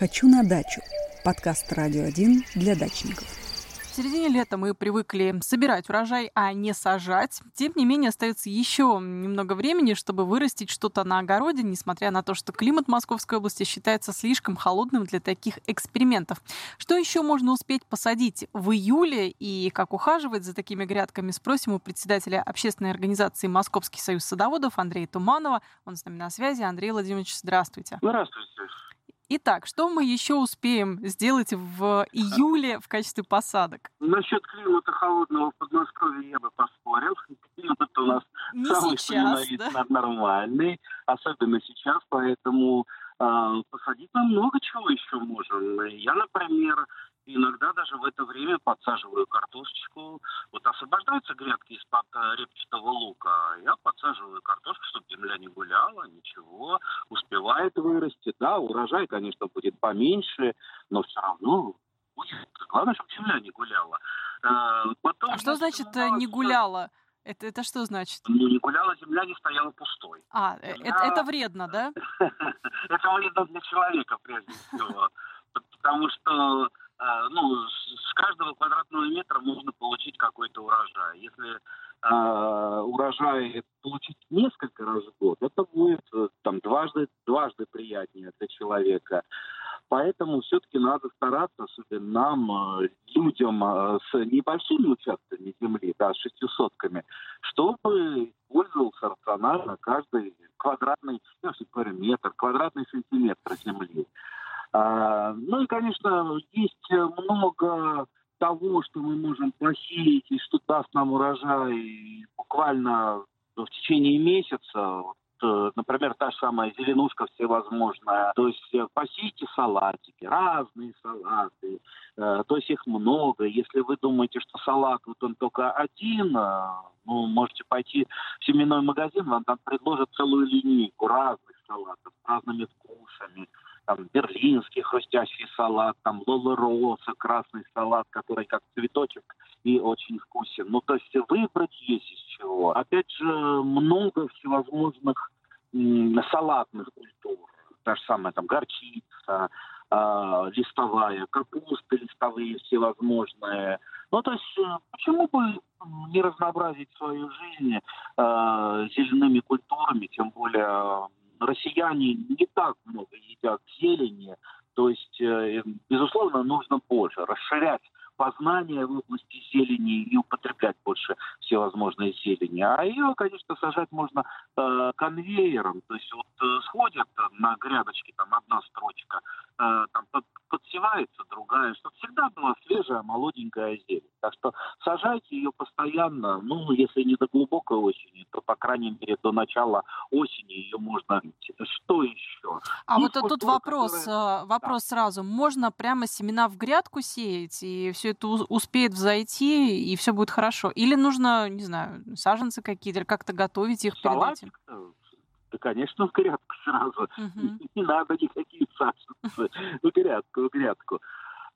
«Хочу на дачу» – подкаст «Радио 1» для дачников. В середине лета мы привыкли собирать урожай, а не сажать. Тем не менее, остается еще немного времени, чтобы вырастить что-то на огороде, несмотря на то, что климат Московской области считается слишком холодным для таких экспериментов. Что еще можно успеть посадить в июле и как ухаживать за такими грядками, спросим у председателя общественной организации Московский союз садоводов Андрея Туманова. Он с нами на связи. Андрей Владимирович, здравствуйте. Здравствуйте. Итак, что мы еще успеем сделать в июле в качестве посадок? Насчет климата холодного в Подмосковье я бы поспорил. Климат у нас Не самый, сейчас, да? нормальный, особенно сейчас, поэтому посадить мы много чего еще можем. Я, например, иногда даже в это время подсаживаю картошечку. Вот освобождаются грядки из-под э, репчатого лука, я подсаживаю картошку, чтобы земля не гуляла, ничего, успевает вырасти. Да, урожай, конечно, будет поменьше, но все равно будет. Главное, чтобы земля не гуляла. Э, потом А что значит э, не гуляла? Это, это что значит? Не гуляла земля, не стояла пустой. А, э, это, это вредно, да? Это вредно для человека, прежде всего. Потому что э, ну, с с каждого квадратного метра можно получить какой-то урожай. Если э, урожай получить несколько раз в год, это будет э, там дважды, дважды приятнее для человека. Поэтому все-таки надо стараться, особенно нам, э, людям э, с небольшими участками земли, да, шестисотками, чтобы пользовался рационально каждый квадратный, если говорю, метр, квадратный сантиметр земли. А, ну и, конечно, есть э, много того, что мы можем посеять и что даст нам урожай буквально в течение месяца. Вот, например, та же самая зеленушка всевозможная. То есть э, посейте салатики, разные салаты. Э, То есть их много. Если вы думаете, что салат вот он только один, э, ну, можете пойти в семенной магазин, вам там предложат целую линейку разных салатов с разными вкусами там берлинский хрустящий салат, там Лола Роса, красный салат, который как цветочек и очень вкусен. Ну, то есть выбрать есть из чего. Опять же, много всевозможных м, салатных культур. Та же самая там горчица, а, листовая, капусты листовые всевозможные. Ну, то есть, э, почему бы не разнообразить свою жизнь э, зелеными культурами, тем более э, россияне не так много едят зелени, то есть, э, безусловно, нужно больше расширять познание в области зелени и употреблять больше всевозможной зелени. А ее, конечно, сажать можно э, конвейером. То есть вот э, сходят на грядочке там одна строчка, э, там подсевается другая, чтобы всегда была свежая, молоденькая зелень. Так что сажайте ее постоянно, ну, если не до глубокой осени, то, по крайней мере, до начала осени ее можно. Что еще? А Есть вот тут культуры, вопрос, которые- э, вопрос сразу. Можно прямо семена в грядку сеять, и все это успеет взойти, и все будет хорошо? Или нужно, не знаю, саженцы какие-то, или как-то готовить их перед этим? Салатик? Да, конечно, в грядку сразу. Мгм. Не надо никаких саженцев. В грядку, грядку.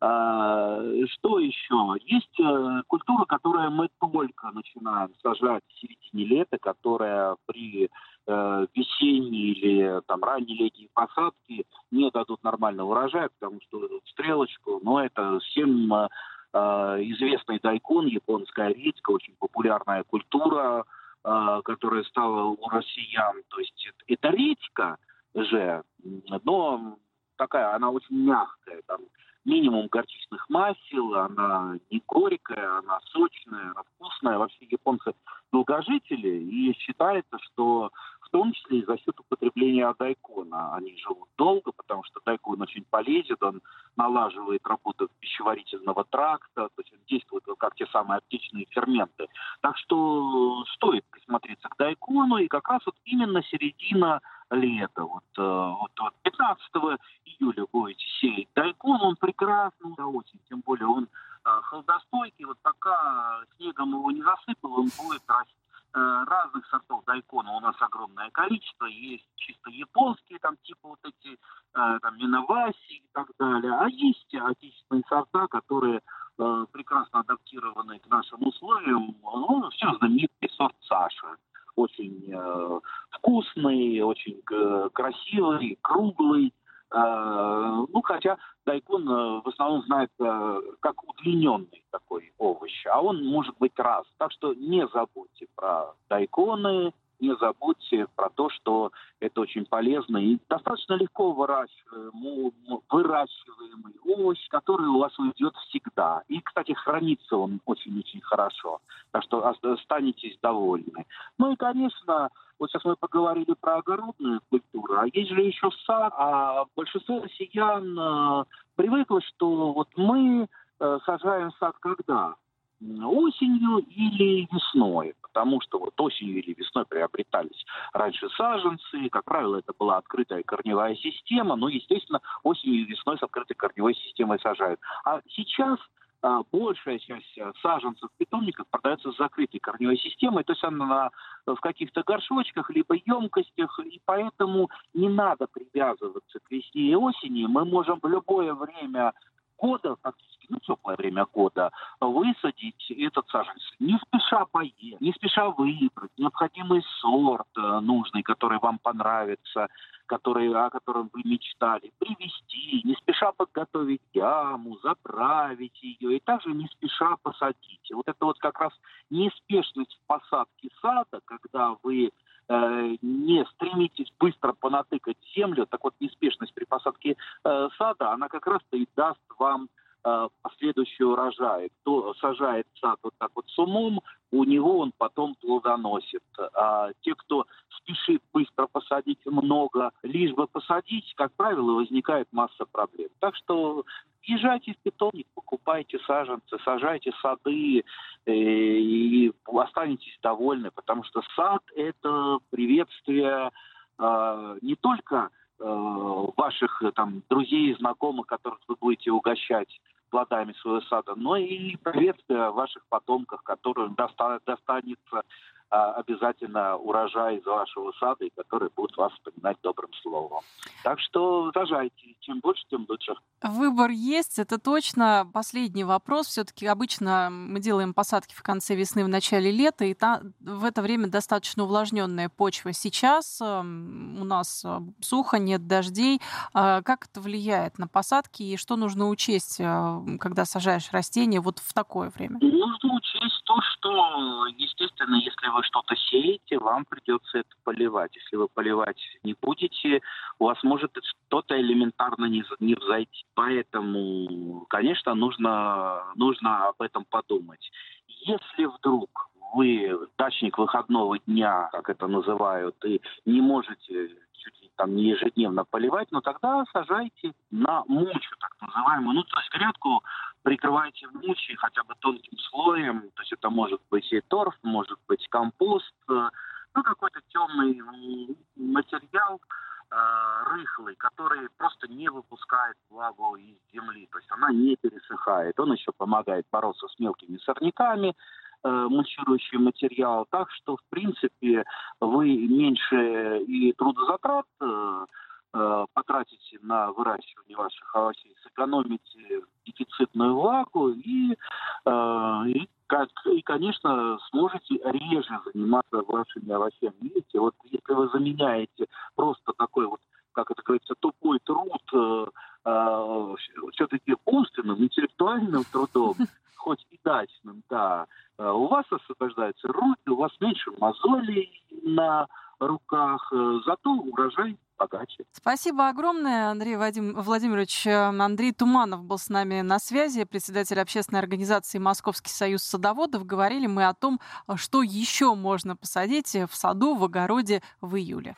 А, что еще? Есть э, культура, которую мы только начинаем сажать в середине лета, которая при э, весенней или там ранней летней посадке не дадут нормального урожая, потому что стрелочку. Но это всем э, известный дайкон, японская редька, очень популярная культура, которая стала у россиян. То есть это редька же, но такая, она очень мягкая, там минимум горчичных масел, она не горькая, она сочная, она вкусная. Вообще японцы долгожители, и считается, что в том числе и за счет употребления дайкона они живут долго, потому что дайкон очень полезен, он налаживает работу пищеварительного тракта, то есть он действует как те самые аптечные ферменты. Так что стоит присмотреться к дайкону, и как раз вот именно середина лета, вот, э, вот, вот 15 июля будете сеять дайкон, он прекрасный на осень, тем более он э, холодостойкий, вот пока снегом его не засыпал, он будет расти. Э, разных сортов дайкона у нас огромное количество. Есть чисто японские, там типа вот эти, э, там Миноваси и так далее. А есть отечественные сорта, которые э, прекрасно адаптированы к нашим условиям. Ну, все знаменитый сорт Саша. Очень э, вкусный, очень э, красивый, круглый. ну, хотя дайкон в основном знает как удлиненный такой овощ, а он может быть раз. Так что не забудьте про дайконы, не забудьте про то, что это очень полезно и достаточно легко выращиваемый, овощ, который у вас уйдет всегда. И, кстати, хранится он очень-очень хорошо. Так что останетесь довольны. Ну и, конечно, вот сейчас мы поговорили про огородную культуру, а есть же еще сад. А большинство россиян э, привыкло, что вот мы сажаем сад когда? осенью или весной, потому что вот осенью или весной приобретались раньше саженцы, как правило, это была открытая корневая система, но, естественно, осенью и весной с открытой корневой системой сажают. А сейчас а, большая часть э, саженцев питомников продается с закрытой корневой системой, то есть она в каких-то горшочках, либо емкостях, и поэтому не надо привязываться к весне и осени. Мы можем в любое время года, фактически, ну, теплое время года, высадить этот саженец. Не спеша поесть, не спеша выбрать необходимый сорт э, нужный, который вам понравится, который, о котором вы мечтали, привести, не спеша подготовить яму, заправить ее и также не спеша посадить. Вот это вот как раз неспешность в посадке сада, когда вы э, не стремитесь быстро понатыкать землю, так вот неспешность при посадке э, сада, она как раз-то и даст вам последующий урожай. Кто сажает сад вот так вот с умом, у него он потом плодоносит. А те, кто спешит быстро посадить много, лишь бы посадить, как правило, возникает масса проблем. Так что езжайте в питомник, покупайте саженцы, сажайте сады э, и останетесь довольны, потому что сад – это приветствие э, не только э, ваших там, друзей и знакомых, которых вы будете угощать плодами своего сада, но и приветствие ваших потомков, которым достанется обязательно урожай из вашего сада, и которые будут вас вспоминать добрым словом. Так что сажайте. Чем больше, тем лучше. Выбор есть, это точно. Последний вопрос. Все-таки обычно мы делаем посадки в конце весны, в начале лета, и та, в это время достаточно увлажненная почва. Сейчас э, у нас э, сухо, нет дождей. Э, как это влияет на посадки и что нужно учесть, э, когда сажаешь растения вот в такое время? Нужно учесть то, что, естественно, если вы что-то сеете, вам придется это поливать. Если вы поливать не будете, у вас может что-то элементарно не, не взойти. Поэтому, конечно, нужно, нужно об этом подумать. Если вдруг вы дачник выходного дня, как это называют, и не можете там не ежедневно поливать, но тогда сажайте на мучу, так называемую. Ну, то есть грядку прикрывайте мучей хотя бы тонким слоем, то есть это может быть и торф, может быть компост, э, ну какой-то темный материал, э, рыхлый, который просто не выпускает влагу из земли, то есть она не пересыхает. Он еще помогает бороться с мелкими сорняками, э, мульчирующий материал. Так что, в принципе, вы меньше и трудозатрат Э, потратите на выращивание ваших овощей, сэкономите дефицитную влагу и, э, и, как, и, конечно, сможете реже заниматься вашими овощами. Видите, вот если вы заменяете просто такой вот, как это говорится, тупой труд э, э, все-таки умственным, интеллектуальным трудом, хоть и дачным, да, э, у вас освобождаются руки, у вас меньше мозолей на руках, зато урожай богаче. Спасибо огромное, Андрей Вадим, Владимирович. Андрей Туманов был с нами на связи, председатель общественной организации Московский союз садоводов. Говорили мы о том, что еще можно посадить в саду, в огороде в июле.